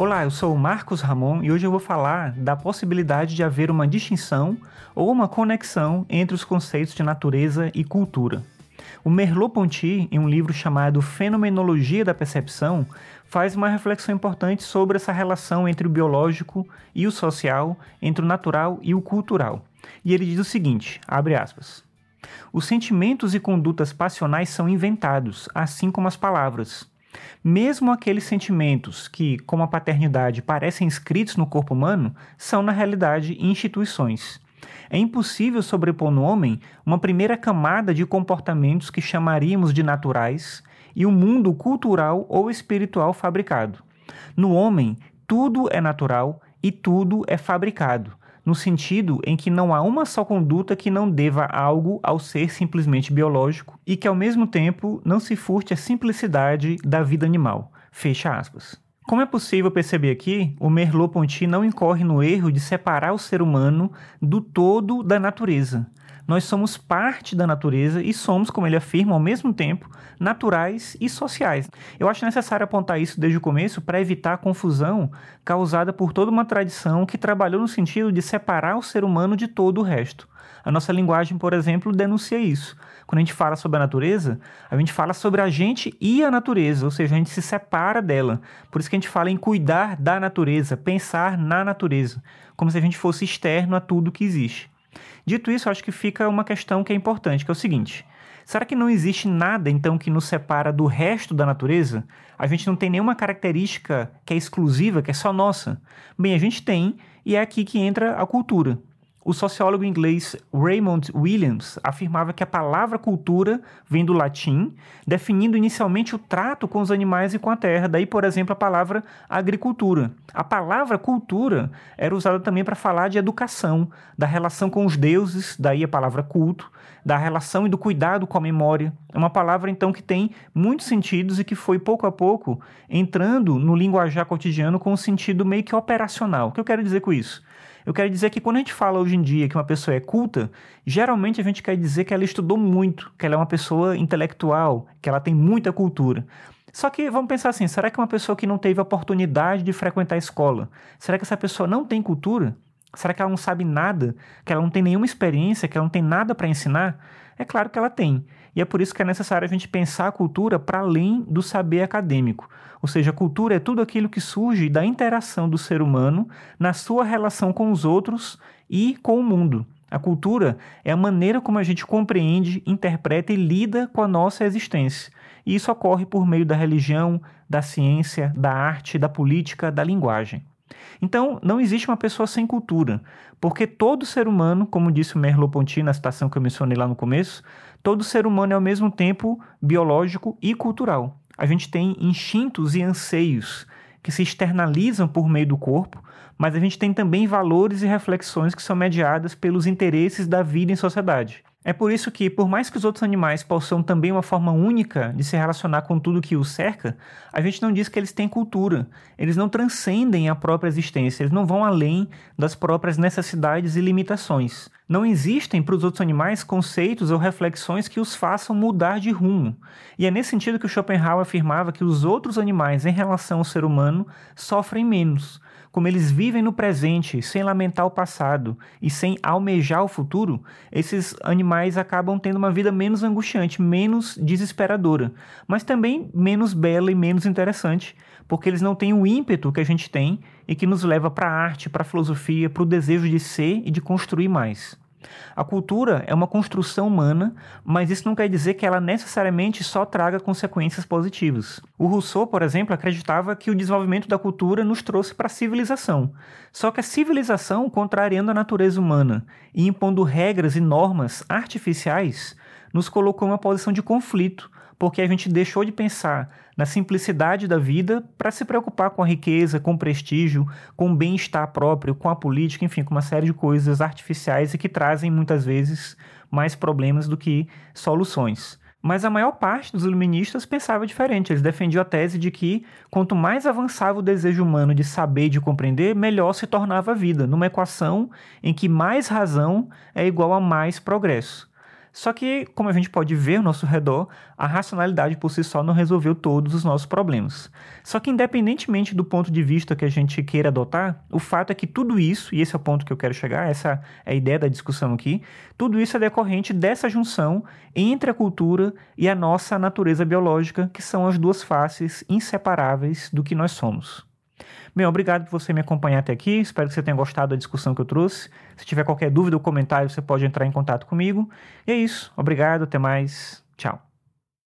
Olá, eu sou o Marcos Ramon e hoje eu vou falar da possibilidade de haver uma distinção ou uma conexão entre os conceitos de natureza e cultura. O Merleau-Ponty, em um livro chamado Fenomenologia da Percepção, faz uma reflexão importante sobre essa relação entre o biológico e o social, entre o natural e o cultural. E ele diz o seguinte, abre aspas: Os sentimentos e condutas passionais são inventados, assim como as palavras. Mesmo aqueles sentimentos que, como a paternidade, parecem escritos no corpo humano, são na realidade instituições. É impossível sobrepor no homem uma primeira camada de comportamentos que chamaríamos de naturais e o um mundo cultural ou espiritual fabricado. No homem, tudo é natural e tudo é fabricado, no sentido em que não há uma só conduta que não deva algo ao ser simplesmente biológico e que ao mesmo tempo não se furte a simplicidade da vida animal. Fecha aspas. Como é possível perceber aqui, o Merleau-Ponty não incorre no erro de separar o ser humano do todo da natureza. Nós somos parte da natureza e somos, como ele afirma, ao mesmo tempo, naturais e sociais. Eu acho necessário apontar isso desde o começo para evitar a confusão causada por toda uma tradição que trabalhou no sentido de separar o ser humano de todo o resto. A nossa linguagem, por exemplo, denuncia isso. Quando a gente fala sobre a natureza, a gente fala sobre a gente e a natureza, ou seja, a gente se separa dela. Por isso que a gente fala em cuidar da natureza, pensar na natureza, como se a gente fosse externo a tudo que existe. Dito isso, acho que fica uma questão que é importante, que é o seguinte: será que não existe nada então que nos separa do resto da natureza? A gente não tem nenhuma característica que é exclusiva, que é só nossa? Bem, a gente tem, e é aqui que entra a cultura. O sociólogo inglês Raymond Williams afirmava que a palavra cultura vem do latim, definindo inicialmente o trato com os animais e com a terra, daí, por exemplo, a palavra agricultura. A palavra cultura era usada também para falar de educação, da relação com os deuses, daí a palavra culto, da relação e do cuidado com a memória. É uma palavra, então, que tem muitos sentidos e que foi pouco a pouco entrando no linguajar cotidiano com um sentido meio que operacional. O que eu quero dizer com isso? Eu quero dizer que quando a gente fala hoje em dia que uma pessoa é culta, geralmente a gente quer dizer que ela estudou muito, que ela é uma pessoa intelectual, que ela tem muita cultura. Só que vamos pensar assim: será que uma pessoa que não teve oportunidade de frequentar a escola, será que essa pessoa não tem cultura? Será que ela não sabe nada? Que ela não tem nenhuma experiência? Que ela não tem nada para ensinar? É claro que ela tem. E é por isso que é necessário a gente pensar a cultura para além do saber acadêmico. Ou seja, a cultura é tudo aquilo que surge da interação do ser humano na sua relação com os outros e com o mundo. A cultura é a maneira como a gente compreende, interpreta e lida com a nossa existência. E isso ocorre por meio da religião, da ciência, da arte, da política, da linguagem. Então, não existe uma pessoa sem cultura, porque todo ser humano, como disse o Merleau-Ponty na citação que eu mencionei lá no começo, todo ser humano é ao mesmo tempo biológico e cultural. A gente tem instintos e anseios que se externalizam por meio do corpo, mas a gente tem também valores e reflexões que são mediadas pelos interesses da vida em sociedade. É por isso que, por mais que os outros animais possuam também uma forma única de se relacionar com tudo que os cerca, a gente não diz que eles têm cultura. Eles não transcendem a própria existência, eles não vão além das próprias necessidades e limitações. Não existem para os outros animais conceitos ou reflexões que os façam mudar de rumo. E é nesse sentido que Schopenhauer afirmava que os outros animais, em relação ao ser humano, sofrem menos como eles vivem no presente, sem lamentar o passado e sem almejar o futuro, esses animais acabam tendo uma vida menos angustiante, menos desesperadora, mas também menos bela e menos interessante, porque eles não têm o ímpeto que a gente tem e que nos leva para a arte, para a filosofia, para o desejo de ser e de construir mais. A cultura é uma construção humana, mas isso não quer dizer que ela necessariamente só traga consequências positivas. O Rousseau, por exemplo, acreditava que o desenvolvimento da cultura nos trouxe para a civilização. Só que a civilização, contrariando a natureza humana e impondo regras e normas artificiais, nos colocou em uma posição de conflito, porque a gente deixou de pensar na simplicidade da vida para se preocupar com a riqueza, com o prestígio, com o bem-estar próprio, com a política, enfim, com uma série de coisas artificiais e que trazem muitas vezes mais problemas do que soluções. Mas a maior parte dos iluministas pensava diferente. Eles defendiam a tese de que quanto mais avançava o desejo humano de saber e de compreender, melhor se tornava a vida, numa equação em que mais razão é igual a mais progresso. Só que, como a gente pode ver ao nosso redor, a racionalidade por si só não resolveu todos os nossos problemas. Só que, independentemente do ponto de vista que a gente queira adotar, o fato é que tudo isso, e esse é o ponto que eu quero chegar, essa é a ideia da discussão aqui, tudo isso é decorrente dessa junção entre a cultura e a nossa natureza biológica, que são as duas faces inseparáveis do que nós somos. Bem, obrigado por você me acompanhar até aqui. Espero que você tenha gostado da discussão que eu trouxe. Se tiver qualquer dúvida ou comentário, você pode entrar em contato comigo. E é isso. Obrigado, até mais. Tchau.